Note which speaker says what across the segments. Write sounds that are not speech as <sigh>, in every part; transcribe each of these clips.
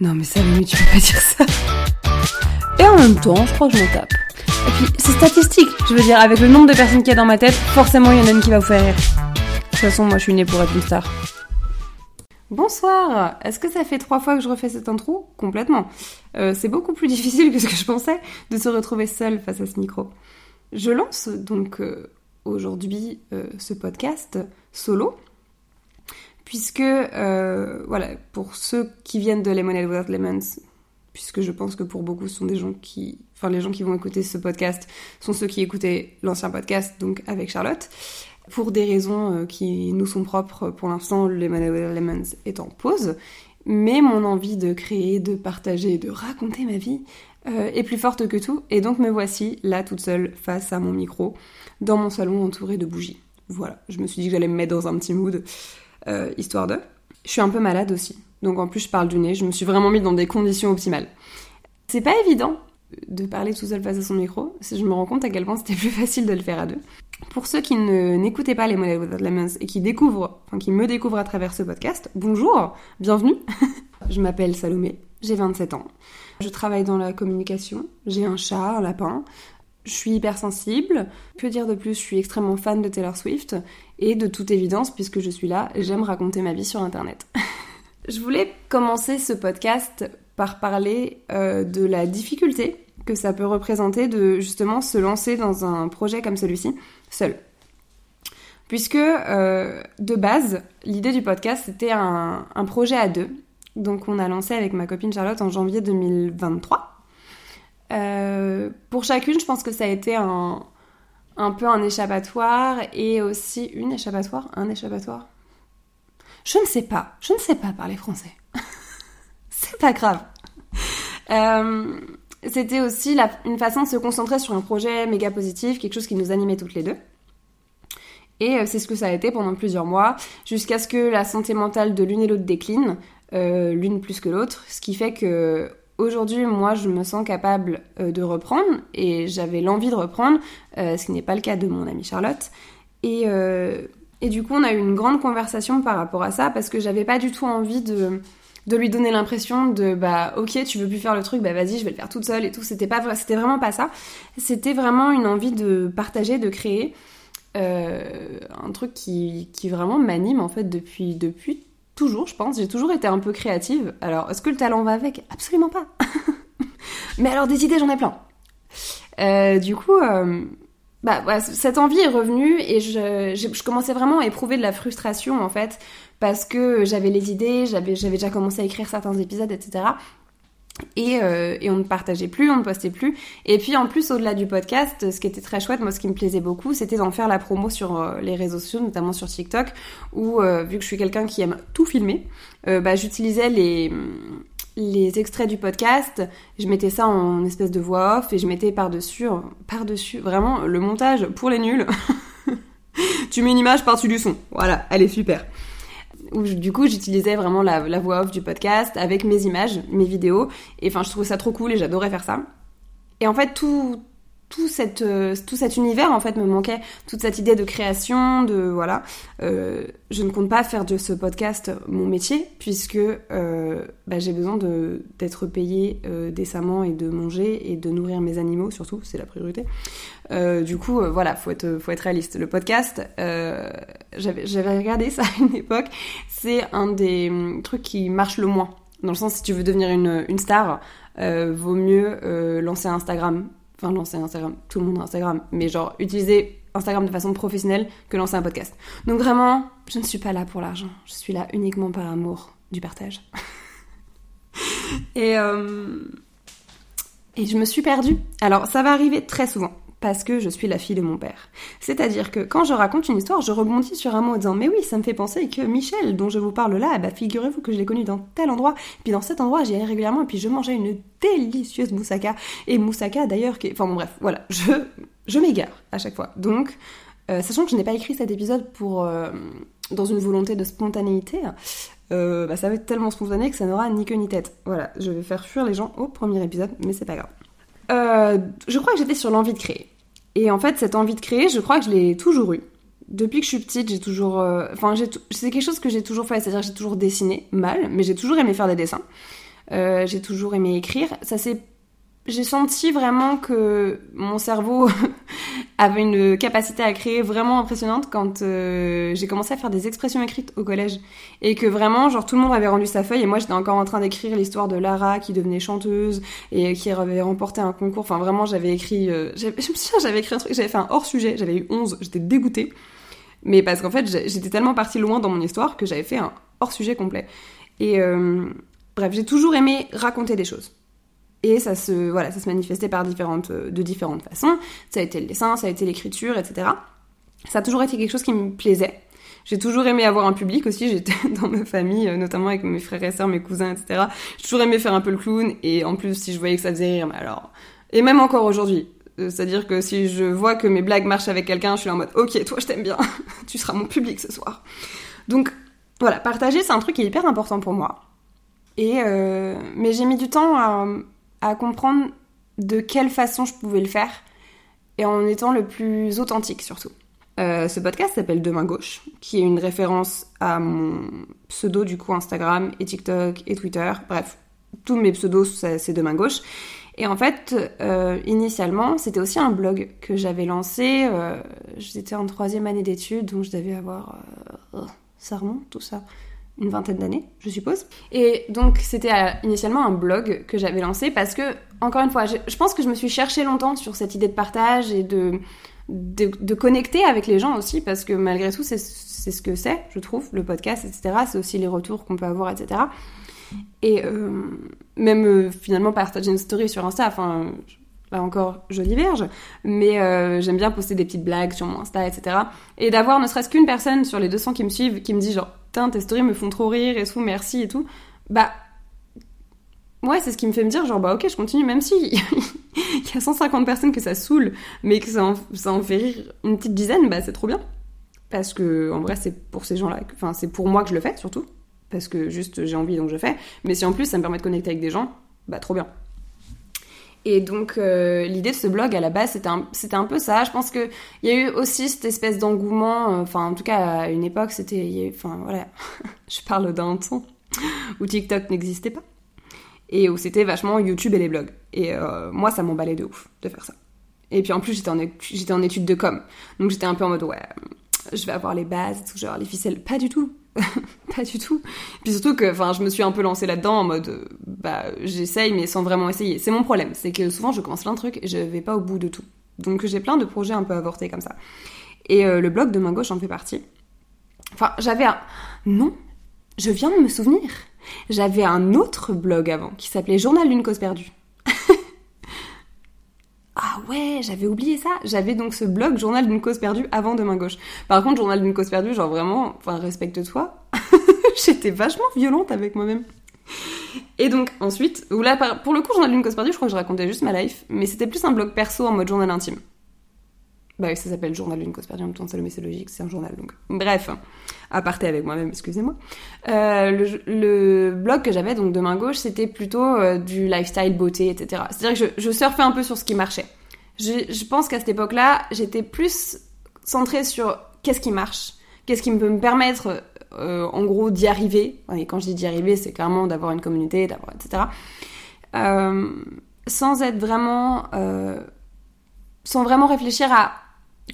Speaker 1: Non mais ça, mais tu peux pas dire ça. Et en même temps, je crois que je m'en tape. Et puis, c'est statistique. Je veux dire, avec le nombre de personnes qu'il y a dans ma tête, forcément, il y en a une qui va vous faire rire. De toute façon, moi, je suis née pour être une star. Bonsoir Est-ce que ça fait trois fois que je refais cette intro? Complètement. Euh, c'est beaucoup plus difficile que ce que je pensais de se retrouver seule face à ce micro. Je lance donc euh, aujourd'hui euh, ce podcast solo, puisque, voilà, pour ceux qui viennent de Lemonade Without Lemons, puisque je pense que pour beaucoup ce sont des gens qui, enfin les gens qui vont écouter ce podcast sont ceux qui écoutaient l'ancien podcast, donc avec Charlotte, pour des raisons euh, qui nous sont propres pour l'instant, les Lemons est en pause, mais mon envie de créer, de partager, de raconter ma vie euh, est plus forte que tout, et donc me voici là toute seule face à mon micro, dans mon salon entouré de bougies. Voilà, je me suis dit que j'allais me mettre dans un petit mood, euh, histoire de. Je suis un peu malade aussi, donc en plus je parle du nez, je me suis vraiment mis dans des conditions optimales. C'est pas évident de parler tout seul face à son micro, si je me rends compte à quel point c'était <laughs> plus facile de le faire à deux. Pour ceux qui n'écoutaient pas les Models Without Lemons et qui découvrent, qui me découvrent à travers ce podcast, bonjour, bienvenue. <laughs> je m'appelle Salomé, j'ai 27 ans. Je travaille dans la communication, j'ai un chat, un lapin, je suis hypersensible. Que dire de plus? Je suis extrêmement fan de Taylor Swift et de toute évidence, puisque je suis là, j'aime raconter ma vie sur Internet. <laughs> je voulais commencer ce podcast par parler euh, de la difficulté que ça peut représenter de justement se lancer dans un projet comme celui-ci seul. Puisque euh, de base, l'idée du podcast c'était un, projet à deux. Donc on a lancé avec ma copine Charlotte en janvier 2023. Euh, pour chacune, je pense que ça a été un, peu un échappatoire et aussi une échappatoire, un échappatoire. Je ne sais pas, je ne sais pas parler français. <laughs> C'est pas grave. Euh, c'était aussi une façon de se concentrer sur un projet méga positif, quelque chose qui nous animait toutes les deux. Et euh, c'est ce que ça a été pendant plusieurs mois, jusqu'à ce que la santé mentale de l'une et l'autre décline, l'une plus que l'autre, ce qui fait que aujourd'hui, moi, je me sens capable euh, de reprendre, et j'avais l'envie de reprendre, ce qui n'est pas le cas de mon amie Charlotte. Et, et du coup, on a eu une grande conversation par rapport à ça, parce que j'avais pas du tout envie de lui donner l'impression de bah ok tu veux plus faire le truc bah vas-y je vais le faire toute seule et tout c'était pas vraiment pas ça c'était vraiment une envie de partager de créer euh, un truc qui, qui vraiment m'anime en fait depuis depuis toujours je pense. J'ai toujours été un peu créative. Alors est-ce que le talent va avec? Absolument pas. <laughs> Mais alors des idées j'en ai plein. Euh, du coup euh, bah, cette envie est revenue et je, je, commençais vraiment à éprouver de la frustration en fait parce que j'avais les idées, j'avais j'avais déjà commencé à écrire certains épisodes, etc. Et, euh, et, on ne partageait plus, on ne postait plus. Et puis en plus, au-delà du podcast, ce qui était très chouette, moi ce qui me plaisait beaucoup, c'était d'en faire la promo sur euh, les réseaux sociaux, notamment sur TikTok, où euh, vu que je suis quelqu'un qui aime tout filmer, bah, j'utilisais les, les extraits du podcast, je mettais ça en espèce de voix off et je mettais par-dessus, par-dessus, vraiment le montage pour les nuls. <laughs> tu mets une image par-dessus du son. Voilà, elle est super. Du coup, j'utilisais vraiment la, la, voix off du podcast avec mes images, mes vidéos. Et enfin, je trouvais ça trop cool et j'adorais faire ça. Et en fait, tout, euh, tout cet univers en fait me manquait, toute cette idée de création, de voilà. Euh, je ne compte pas faire de ce podcast mon métier puisque euh, bah, j'ai besoin d'être payée décemment et de manger et de nourrir mes animaux surtout, c'est la priorité. du coup, voilà, faut être faut être réaliste. Le podcast, j'avais regardé ça à une époque, c'est un des hum, trucs qui marche le moins. Dans le sens, si tu veux devenir une, une star, vaut mieux lancer Instagram enfin lancer Instagram, tout le monde a Instagram, mais genre utiliser Instagram de façon professionnelle que lancer un podcast. Donc vraiment, je ne suis pas là pour l'argent, je suis là uniquement par amour du partage. <laughs> et, euh, et je me suis perdue. Alors ça va arriver très souvent parce que je suis la fille de mon père. C'est-à-dire que quand je raconte une histoire, je rebondis sur un mot en disant mais oui, ça me fait penser que Michel, dont je vous parle là, bah figurez-vous que je l'ai connu dans tel endroit, puis dans cet endroit j'y allais régulièrement, et puis je mangeais une délicieuse moussaka, et moussaka d'ailleurs, qui... enfin bon bref, voilà, je, je m'égare à chaque fois. Donc, euh, sachant que je n'ai pas écrit cet épisode pour euh, dans une volonté de spontanéité, euh, bah, ça va être tellement spontané que ça n'aura ni queue ni tête. Voilà, je vais faire fuir les gens au premier épisode, mais c'est pas grave. je crois que j'étais sur l'envie de créer. Et en fait, cette envie de créer, je crois que je l'ai toujours eue. Depuis que je suis petite, j'ai toujours. Euh, enfin, c'est quelque chose que j'ai toujours fait, c'est-à-dire j'ai toujours dessiné mal, mais j'ai toujours aimé faire des dessins. j'ai toujours aimé écrire. Ça s'est j'ai senti vraiment que mon cerveau <laughs> avait une capacité à créer vraiment impressionnante quand euh, j'ai commencé à faire des expressions écrites au collège. Et que vraiment genre tout le monde avait rendu sa feuille et moi j'étais encore en train d'écrire l'histoire de Lara qui devenait chanteuse et qui avait remporté un concours. Enfin vraiment j'avais écrit euh, je me souviens j'avais écrit un truc j'avais fait un hors sujet j'avais eu 11 j'étais dégoûtée. Mais parce qu'en fait j'étais tellement partie loin dans mon histoire que j'avais fait un hors sujet complet. Et euh, bref j'ai toujours aimé raconter des choses et ça se, voilà, ça se manifestait par différentes, euh, de différentes façons. Ça a été le dessin, ça a été l'écriture, etc. Ça a toujours été quelque chose qui me plaisait. J'ai toujours aimé avoir un public aussi. J'étais <laughs> dans ma famille, euh, notamment avec mes frères et sœurs, mes cousins, etc. J'ai toujours aimé faire un peu le clown. Et en plus, si je voyais que ça faisait rire, mais alors... Et même encore aujourd'hui. Euh, c'est-à-dire que si je vois que mes blagues marchent avec quelqu'un, je suis en mode, ok, toi je t'aime bien. <laughs> tu seras mon public ce soir. Donc, voilà, partager, c'est un truc qui est hyper important pour moi. Et mais j'ai mis du temps à, à comprendre de quelle façon je pouvais le faire et en étant le plus authentique surtout. Euh, ce podcast s'appelle Demain Gauche, qui est une référence à mon pseudo du coup Instagram et TikTok et Twitter. Bref, tous mes pseudos c'est Demain Gauche. Et en fait, euh, initialement, c'était aussi un blog que j'avais lancé. Euh, J'étais en troisième année d'études, donc je devais avoir... Euh, oh, ça remonte tout ça une vingtaine d'années, je suppose. Et donc c'était euh, initialement un blog que j'avais lancé parce que, encore une fois, je, pense que je me suis cherché longtemps sur cette idée de partage et de, de, connecter avec les gens aussi, parce que malgré tout, c'est ce que c'est, je trouve, le podcast, etc. C'est aussi les retours qu'on peut avoir, etc. Et euh, même euh, finalement partager une story sur Insta, enfin, encore, je diverge, mais j'aime bien poster des petites blagues sur mon Insta, etc. Et d'avoir ne serait-ce qu'une personne sur les 200 qui me suivent qui me dit genre tes stories me font trop rire et tout, merci et tout. Bah, ouais, c'est ce qui me fait me dire, genre, bah ok, je continue, même si <laughs> il y a 150 personnes que ça saoule, mais que ça en, fait rire une petite dizaine, bah c'est trop bien. Parce que, en vrai, c'est pour ces gens-là, enfin, c'est pour moi que je le fais, surtout. Parce que juste, j'ai envie, donc je fais. Mais si en plus, ça me permet de connecter avec des gens, bah trop bien. Et donc euh, l'idée de ce blog à la base c'était un, un peu ça. Je pense qu'il y a eu aussi cette espèce d'engouement, euh, enfin en tout cas à une époque c'était, enfin voilà, <laughs> je parle d'un temps où TikTok n'existait pas et où c'était vachement YouTube et les blogs. Et euh, moi ça m'emballait de ouf de faire ça. Et puis en plus j'étais en, j'étais en étude de com, donc j'étais un peu en mode ouais, je vais avoir les bases, genre les ficelles, pas du tout. <laughs> pas du tout. Puis surtout que, enfin, je me suis un peu lancée là-dedans en mode, euh, bah, j'essaye mais sans vraiment essayer. C'est mon problème, c'est que souvent je commence plein de trucs et je vais pas au bout de tout. Donc j'ai plein de projets un peu avortés comme ça. Et euh, le blog de main gauche en fait partie. Enfin, j'avais un... Non, je viens de me souvenir. J'avais un autre blog avant qui s'appelait Journal d'une cause perdue. Ah ouais, j'avais oublié ça. J'avais donc ce blog Journal d'une cause perdue avant de main gauche. Par contre, Journal d'une cause perdue, genre vraiment, enfin respecte-toi. <laughs> J'étais vachement violente avec moi-même. Et donc ensuite, là pour le coup, Journal d'une cause perdue, je crois que je racontais juste ma life, mais c'était plus un blog perso en mode journal intime. Bah oui, ça s'appelle Journal d'une cause perdue, en même temps, c'est logique, c'est un journal, donc. Bref, aparté avec moi-même, excusez-moi. Euh, le, blog que j'avais, donc de main gauche, c'était plutôt euh, du lifestyle, beauté, etc. C'est-à-dire que je, surfais un peu sur ce qui marchait. Je, pense qu'à cette époque-là, j'étais plus centrée sur qu'est-ce qui marche, qu'est-ce qui peut me permettre, euh, en gros, d'y arriver. Et quand je dis d'y arriver, c'est clairement d'avoir une communauté, d'avoir, etc. Euh, sans être vraiment... sans vraiment réfléchir à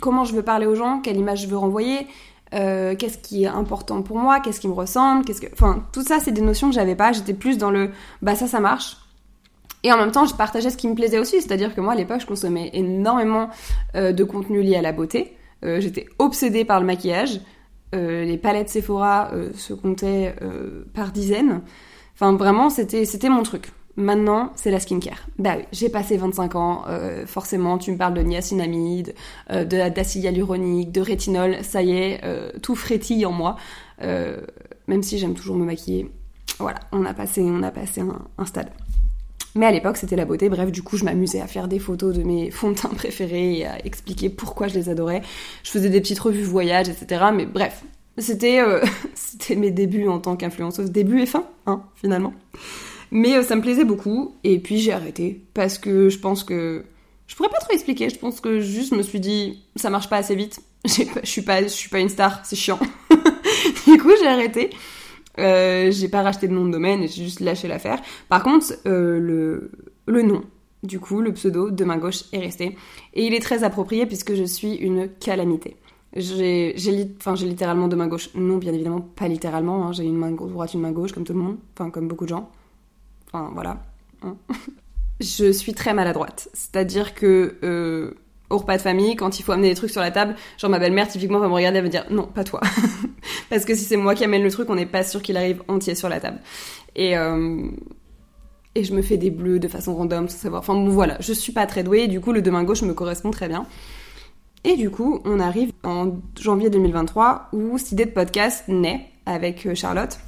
Speaker 1: comment je veux parler aux gens, quelle image je veux renvoyer, euh, qu'est-ce qui est important pour moi, qu'est-ce qui me ressemble, qu'est-ce que... Enfin, tout ça, c'est des notions que j'avais pas. J'étais plus dans le bah ça, ça marche. Et en même temps, je partageais ce qui me plaisait aussi. C'est-à-dire que moi, à l'époque, je consommais énormément euh, de contenu lié à la beauté. Euh, j'étais obsédée par le maquillage. les palettes Sephora se comptaient par dizaines. Enfin, vraiment, c'était, mon truc. Maintenant, c'est la skincare. Bah oui, j'ai passé 25 ans, euh, forcément, tu me parles de niacinamide, euh, d'acide hyaluronique, de rétinol, ça y est, euh, tout frétille en moi. Euh, même si j'aime toujours me maquiller. Voilà, on a passé, on a passé un, stade. Mais à l'époque, c'était la beauté. Bref, du coup, je m'amusais à faire des photos de mes fonds de teint préférés et à expliquer pourquoi je les adorais. Je faisais des petites revues voyage, etc. Mais bref, c'était <laughs> c'était mes débuts en tant qu'influenceuse. Début et fin, hein, finalement. Mais euh, ça me plaisait beaucoup, et puis j'ai arrêté, parce que je pense que... Je pourrais pas trop expliquer, je pense que juste je me suis dit, ça marche pas assez vite, <laughs> je suis pas, je suis pas une star, c'est chiant. <laughs> du coup j'ai arrêté. Euh, j'ai pas racheté de nom de domaine, j'ai juste lâché l'affaire. Par contre, euh, le, le nom, du coup, le pseudo de main gauche est resté. Et il est très approprié puisque je suis une calamité. J'ai littéralement deux mains gauches. Non, bien évidemment, pas littéralement. Hein. J'ai une main droite, une main gauche, comme tout le monde. Enfin, comme beaucoup de gens. Enfin, voilà. Hein. <laughs> je suis très maladroite. C'est-à-dire que euh, au repas de famille, quand il faut amener des trucs sur la table, genre ma belle-mère typiquement va me regarder et me dire non, pas toi. <laughs> Parce que si c'est moi qui amène le truc, on n'est pas sûr qu'il arrive entier sur la table. Et, euh, et je me fais des bleus de façon random sans savoir. Enfin bon voilà, je suis pas très douée, et du coup le de main gauche me correspond très bien. Et du coup, on arrive en janvier 2023 où cette idée de podcast naît avec euh, Charlotte.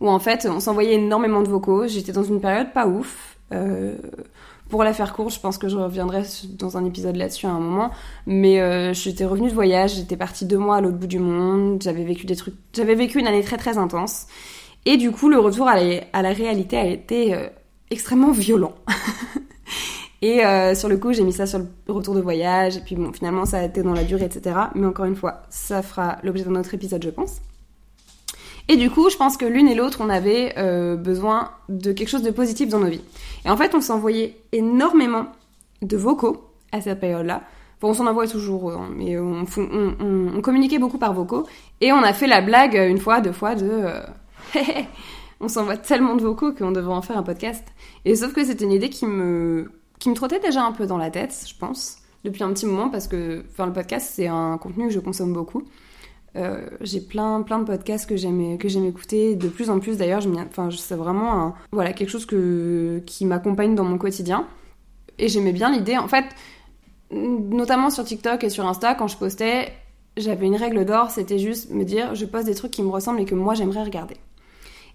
Speaker 1: Où en fait, on s'envoyait énormément de vocaux. J'étais dans une période pas ouf. Euh, pour la faire courte, je pense que je reviendrai dans un épisode là-dessus à un moment. Mais euh, j'étais revenue de voyage, j'étais partie deux mois à l'autre bout du monde, j'avais vécu des trucs, j'avais vécu une année très très intense. Et du coup, le retour à la, réalité a été euh, extrêmement violent. <laughs> et euh, sur le coup, j'ai mis ça sur le retour de voyage. Et puis bon, finalement, ça a été dans la durée, etc. Mais encore une fois, ça fera l'objet d'un autre épisode, je pense. Et du coup, je pense que l'une et l'autre, on avait euh, besoin de quelque chose de positif dans nos vies. Et en fait, on s'envoyait énormément de vocaux à cette période-là. Bon, on s'en envoie toujours, hein, mais on, communiquait beaucoup par vocaux. Et on a fait la blague une fois, deux fois de... Euh, <laughs> on s'envoie tellement de vocaux qu'on devrait en faire un podcast. Et sauf que c'était une idée qui me, qui me trottait déjà un peu dans la tête, je pense, depuis un petit moment, parce que enfin, le podcast, c'est un contenu que je consomme beaucoup. Euh, j'ai plein plein de podcasts que j'aime que j'aime écouter. De plus en plus d'ailleurs enfin c'est vraiment voilà quelque chose que qui m'accompagne dans mon quotidien. Et j'aimais bien l'idée. En fait notamment sur TikTok et sur Insta quand je postais j'avais une règle d'or c'était juste me dire je poste des trucs qui me ressemblent et que moi j'aimerais regarder.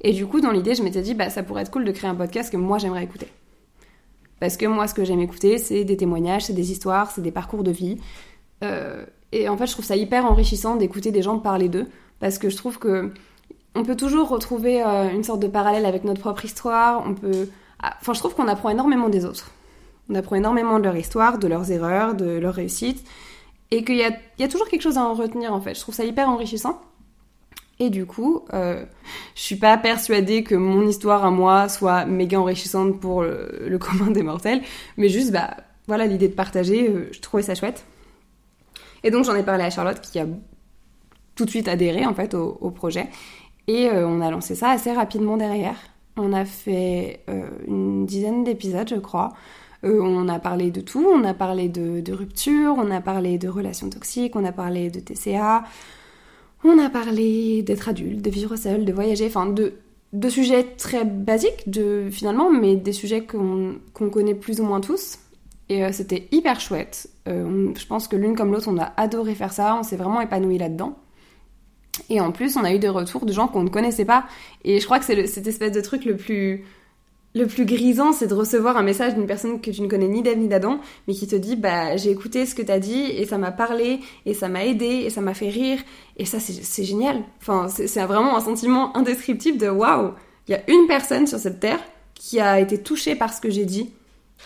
Speaker 1: Et du coup dans l'idée je m'étais dit bah ça pourrait être cool de créer un podcast que moi j'aimerais écouter. Parce que moi ce que j'aime écouter c'est des témoignages c'est des histoires c'est des parcours de vie. Euh, et en fait, je trouve ça hyper enrichissant d'écouter des gens parler d'eux, parce que je trouve que on peut toujours retrouver euh, une sorte de parallèle avec notre propre histoire. On peut, ah, enfin, je trouve qu'on apprend énormément des autres. On apprend énormément de leur histoire, de leurs erreurs, de leurs réussites, et qu'il y a, toujours quelque chose à en retenir en fait. Je trouve ça hyper enrichissant. Et du coup, euh, je suis pas persuadée que mon histoire à moi soit méga enrichissante pour le, <laughs> commun des mortels, mais juste, bah, voilà, l'idée de partager, euh, je trouvais ça chouette. Et donc j'en ai parlé à Charlotte qui a tout de suite adhéré en fait au, projet. Et euh, on a lancé ça assez rapidement derrière. On a fait euh, une dizaine d'épisodes, je crois. Euh, on a parlé de tout. On a parlé de, rupture, on a parlé de relations toxiques, on a parlé de TCA, on a parlé d'être adulte, de vivre seul, de voyager, enfin de, de sujets très basiques de, finalement, mais des sujets qu'on connaît plus ou moins tous. Et euh, c'était hyper chouette. Euh, je pense que l'une comme l'autre, on a adoré faire ça. On s'est vraiment épanoui là-dedans. Et en plus, on a eu des retours de gens qu'on ne connaissait pas. Et je crois que c'est cette espèce de truc le plus, le plus grisant, c'est de recevoir un message d'une personne que tu ne connais ni d'Ève ni d'Adam, mais qui te dit bah j'ai écouté ce que t'as dit et ça m'a parlé et ça m'a aidé et ça m'a fait rire et ça c'est génial. Enfin c'est vraiment un sentiment indescriptible de waouh, il y a une personne sur cette terre qui a été touchée par ce que j'ai dit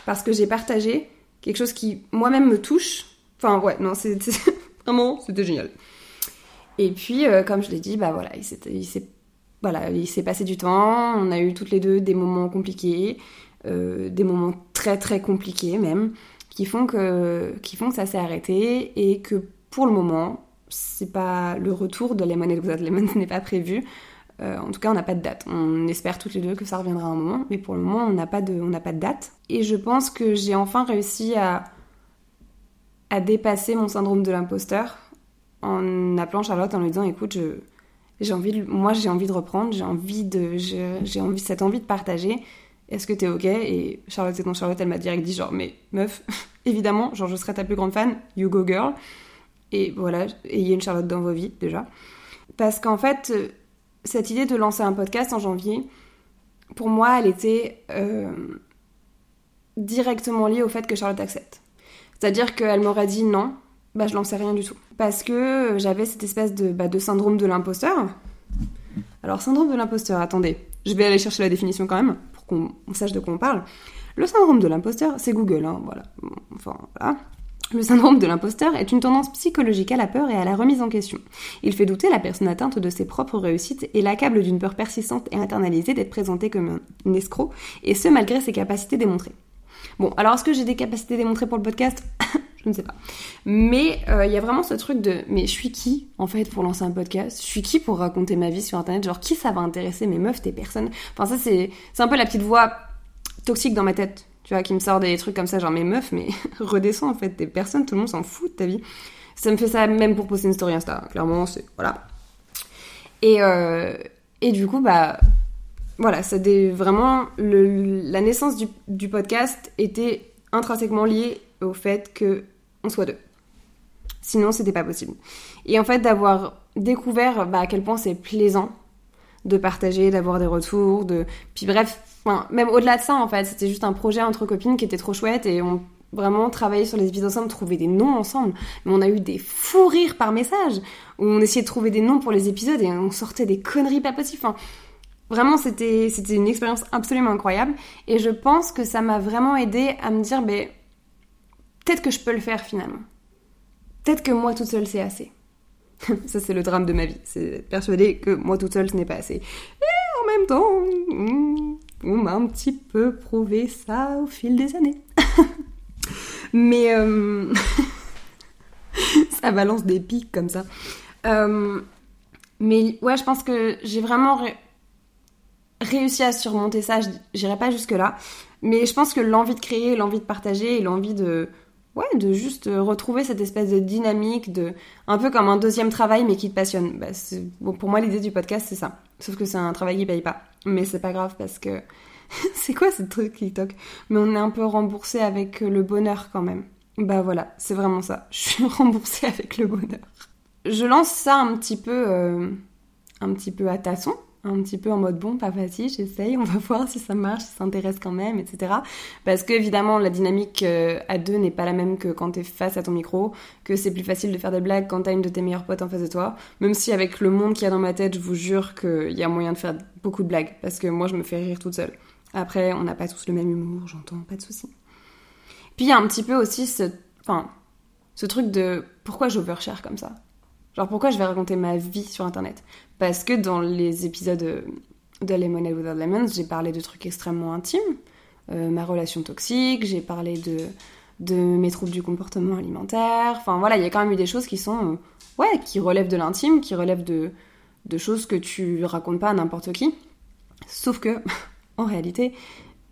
Speaker 1: parce que j'ai partagé quelque chose qui moi-même me touche. Enfin ouais, non, c'est vraiment, <laughs> c'était génial. Et puis, euh, comme je l'ai dit, bah voilà, il s'est, voilà, passé du temps. On a eu toutes les deux des moments compliqués, euh, des moments très très compliqués même, qui font que, qui font que ça s'est arrêté et que pour le moment, c'est pas le retour de Lemon Without <laughs> Lemon n'est pas prévu. Euh, en tout cas, on n'a pas de date. On espère toutes les deux que ça reviendra un moment, mais pour le moment, on n'a pas de, pas de date. Et je pense que j'ai enfin réussi à, à dépasser mon syndrome de l'imposteur en appelant Charlotte en lui disant, écoute, j'ai envie, moi j'ai envie de reprendre, j'ai envie de, j'ai envie cette envie de partager. Est-ce que t'es ok? Et Charlotte, c'est ton Charlotte, elle m'a direct dit genre, mais meuf, <laughs> évidemment, genre je serai ta plus grande fan, you go girl. Et voilà, ayez une Charlotte dans vos vies déjà. Parce qu'en fait, cette idée de lancer un podcast en janvier, pour moi, elle était euh, directement liée au fait que Charlotte accepte. C'est-à-dire qu'elle m'aurait dit non, bah je lançais rien du tout. Parce que j'avais cette espèce de, bah, syndrome de l'imposteur. Alors, syndrome de l'imposteur, attendez, je vais aller chercher la définition quand même, pour qu'on sache de quoi on parle. Le syndrome de l'imposteur, c'est Google, hein, voilà. Enfin, voilà. Le syndrome de l'imposteur est une tendance psychologique à la peur et à la remise en question. Il fait douter la personne atteinte de ses propres réussites et l'accable d'une peur persistante et internalisée d'être présentée comme un escroc, et ce malgré ses capacités démontrées. Bon, alors est-ce que j'ai des capacités démontrées pour le podcast <laughs> Je ne sais pas. Mais euh, il y a vraiment ce truc de mais je suis qui en fait pour lancer un podcast? Je suis qui pour raconter ma vie sur internet? Genre qui ça va intéresser mes meufs, tes personnes? Enfin ça c'est c'est un peu la petite voix toxique dans ma tête tu qui me sort des trucs comme ça, genre mes meufs, mais <laughs> redescends en fait, des personnes, tout le monde s'en fout de ta vie. Ça me fait ça même pour poster une story Insta, clairement, c'est. Voilà. Et, euh, et du coup, bah. Voilà, ça vraiment. Le, la naissance du, du podcast était intrinsèquement liée au fait que on soit deux. Sinon, c'était pas possible. Et en fait, d'avoir découvert bah, à quel point c'est plaisant de partager, d'avoir des retours, de. Puis bref, Même au-delà de ça, en fait, c'était juste un projet entre copines qui était trop chouette et on vraiment travaillé sur les épisodes ensemble, trouver des noms ensemble. Mais on a eu des fous rires par message où on essayait de trouver des noms pour les épisodes et on sortait des conneries pas possibles. Vraiment, c'était c'était une expérience absolument incroyable et je pense que ça m'a vraiment aidé à me dire, ben peut-être que je peux le faire finalement. Peut-être que moi toute seule c'est assez. <laughs> ça c'est le drame de ma vie, c'est persuader que moi toute seule ce n'est pas assez. Et en même temps. Hmm, on m'a un petit peu prouvé ça au fil des années. <laughs> Mais euh, <laughs> ça balance des pics comme ça. Euh, mais ouais, je pense que j'ai vraiment réussi à surmonter ça. J'irai pas jusque là, mais je pense que l'envie de créer, l'envie de partager et l'envie de ouais, de juste retrouver cette espèce de dynamique, de un peu comme un deuxième travail mais qui te passionne. Bah, pour moi, l'idée du podcast c'est ça. Sauf que c'est un travail qui paye pas. Mais c'est pas grave parce que <laughs> c'est quoi ce truc TikTok? Mais on est un peu remboursé avec le bonheur quand même. Bah voilà, c'est vraiment ça. <laughs> Je suis remboursée avec le bonheur. Je lance ça un petit peu, euh, un petit peu à tasson, un petit peu en mode bon, pas facile, j'essaye, on va <laughs> voir si ça marche, si ça intéresse quand même, etc. Parce que évidemment, la dynamique euh, à deux n'est pas la même que quand t'es face à ton micro, que c'est plus facile de faire des blagues quand t'as une de tes meilleures potes en face de toi. Même si avec le monde qu'il y a dans ma tête, je vous jure qu'il y a moyen de faire beaucoup de blagues, parce que moi, je me fais rire toute seule. Après, on n'a pas tous le même humour, j'entends, pas de souci. Puis il y a un petit peu aussi ce, enfin, ce truc de pourquoi j'overshare comme ça. Genre pourquoi je vais raconter ma vie sur internet? Parce que dans les épisodes de Lemonade Without Lemons, j'ai parlé de trucs extrêmement intimes, euh, ma relation toxique, j'ai parlé de, de mes troubles du comportement alimentaire. Enfin voilà, il y a quand même eu des choses qui sont, euh, ouais, qui relèvent de l'intime, qui relèvent de, de choses que tu racontes pas à n'importe qui. Sauf que <laughs> en réalité,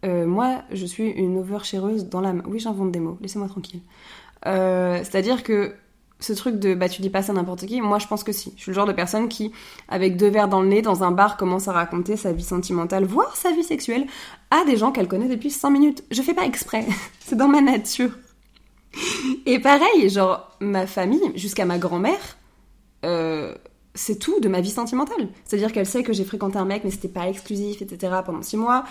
Speaker 1: euh, moi, je suis une overshareuse dans l'âme. Oui, j'invente des mots, laissez-moi tranquille. Euh, c'est-à-dire que ce truc de bah tu dis pas ça n'importe qui, moi je pense que si. Je suis le genre de personne qui, avec deux verres dans le nez, dans un bar, commence à raconter sa vie sentimentale, voire sa vie sexuelle, à des gens qu'elle connaît depuis 5 minutes. Je fais pas exprès, <laughs> c'est dans ma nature. Et pareil, genre, ma famille, jusqu'à ma grand-mère, euh, c'est tout de ma vie sentimentale. C'est-à-dire qu'elle sait que j'ai fréquenté un mec, mais c'était pas exclusif, etc. pendant six mois.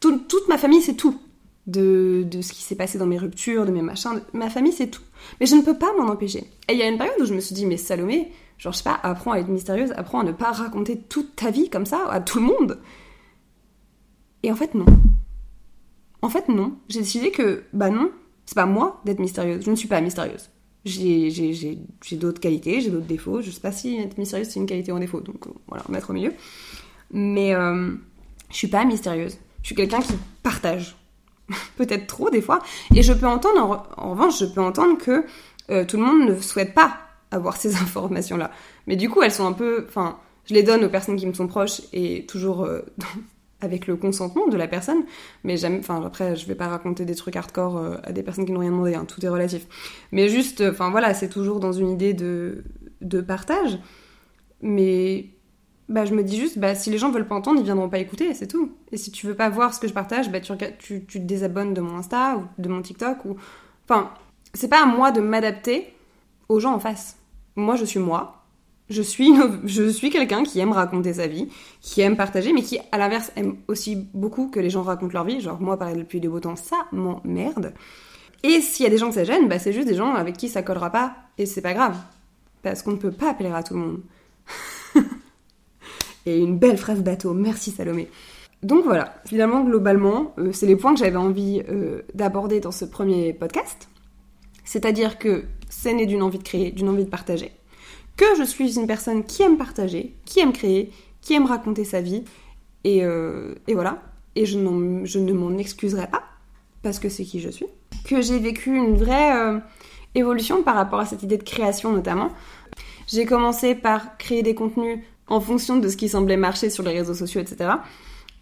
Speaker 1: toute ma famille, c'est tout. De, ce qui s'est passé dans mes ruptures, de mes machins. Ma famille, c'est tout. Mais je ne peux pas m'en empêcher. Et il y a une période où je me suis dit, mais Salomé, genre, je sais pas, apprends à être mystérieuse, apprends à ne pas raconter toute ta vie comme ça à tout le monde. Et en fait, non. En fait, non. J'ai décidé que, bah non, c'est pas moi d'être mystérieuse. Je ne suis pas mystérieuse j'ai d'autres qualités, j'ai d'autres défauts. Je sais pas si être mystérieuse c'est une qualité ou un défaut, donc euh, voilà, mettre au milieu. Mais euh, je suis pas mystérieuse. Je suis quelqu'un qui partage. <laughs> Peut-être trop des fois. Et je peux entendre, en, revanche, je peux entendre que euh, tout le monde ne souhaite pas avoir ces <laughs> informations-là. Mais du coup, elles sont un peu. Enfin, je les donne aux personnes qui me sont proches et toujours <laughs> avec le consentement de la personne, mais j'aime, enfin après je vais pas raconter des trucs hardcore euh, à des personnes qui n'ont rien demandé, hein, tout est relatif. Mais juste, enfin voilà, c'est toujours dans une idée de, de partage, mais bah je me dis juste, bah si les gens veulent pas entendre, ils viendront pas écouter, c'est tout. Et si tu veux pas voir ce que je partage, bah tu, tu, tu te désabonnes de mon Insta ou de mon TikTok ou, enfin c'est pas à moi de m'adapter aux gens en face. Moi je suis moi, je suis, je suis quelqu'un qui aime raconter sa vie, qui aime partager, mais qui, à l'inverse, aime aussi beaucoup que les gens racontent leur vie. Genre, moi, parler depuis des beaux temps, ça m'emmerde. Et s'il y a des gens que ça gêne, bah, c'est juste des gens avec qui ça collera pas, et c'est pas grave. Parce qu'on ne peut pas appeler à tout le monde. <laughs> une belle phrase bateau, merci Salomé. Donc voilà, finalement, globalement, euh, c'est les points que j'avais envie euh, d'aborder dans ce premier podcast. C'est-à-dire que c'est né d'une envie de créer, d'une envie de partager. Que je suis une personne qui aime partager, qui aime créer, qui aime raconter sa vie. Et, euh, voilà. Et je, ne m'en excuserai pas, parce que c'est qui je suis. Que j'ai vécu une vraie évolution par rapport à cette idée de création notamment. J'ai commencé par créer des contenus en fonction de ce qui semblait marcher sur les réseaux sociaux, etc.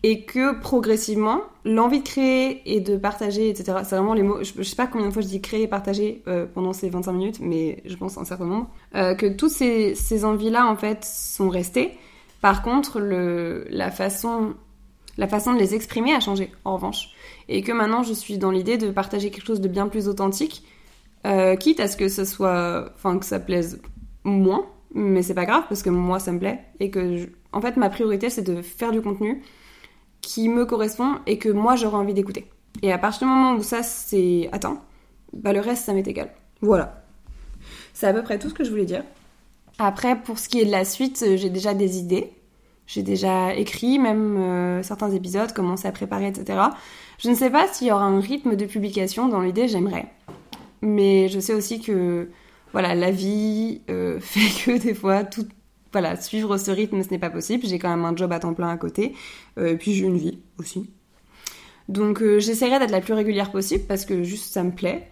Speaker 1: Et que progressivement, l'envie de créer et de partager, etc. C'est vraiment les mots. Je, sais pas combien de fois je dis créer et partager euh, pendant ces 25 minutes, mais je pense un certain nombre. Euh, que toutes ces, envies-là, en fait, sont restées. Par contre, la façon la façon de les exprimer a changé, en revanche. Et que maintenant, je suis dans l'idée de partager quelque chose de bien plus authentique, euh, quitte à ce que ce soit, enfin, que ça plaise moins, mais c'est pas grave parce que moi ça me plaît et que en fait ma priorité c'est de faire du contenu qui me correspond et que moi j'aurais envie d'écouter. Et à partir du moment où ça c'est atteint, bah le reste ça m'est égal. Voilà. C'est à peu près tout ce que je voulais dire. Après pour ce qui est de la suite, euh, j'ai déjà des idées. J'ai déjà écrit même euh, certains épisodes, commencé à préparer, etc. Je ne sais pas s'il y aura un rythme de publication. Dans l'idée, j'aimerais. Mais je sais aussi que voilà, la vie euh, <laughs> fait que des fois, tout, voilà, suivre ce rythme, ce n'est pas possible. J'ai quand même un job à temps plein à côté, euh, et puis j'ai une vie aussi. Donc euh, j'essaierai d'être la plus régulière possible parce que juste ça me plaît.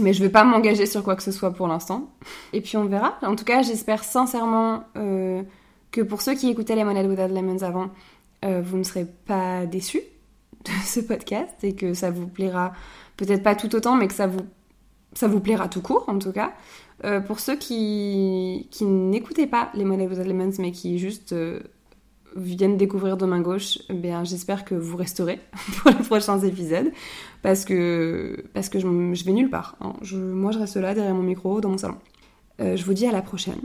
Speaker 1: Mais je vais pas m'engager sur quoi que ce soit pour l'instant. Et puis on verra. En tout cas, j'espère sincèrement que pour ceux qui écoutaient les Lemonade Without Lemons avant, vous ne serez pas déçus de <laughs> ce podcast et que ça vous plaira peut-être pas tout autant, mais que ça vous ça vous plaira tout court en tout cas. Euh, pour ceux qui, qui n'écoutaient pas les Money Without Lemons mais qui juste euh, viennent découvrir de main gauche, eh bien j'espère que vous resterez <laughs> pour les prochains épisodes parce que, parce que je, je vais nulle part. Hein. Je, moi je reste là derrière mon micro dans mon salon. Euh, je vous dis à la prochaine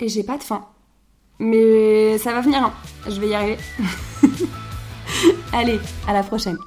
Speaker 1: et j'ai pas de faim. Mais ça va venir, hein. je vais y arriver. <laughs> Allez, à la prochaine.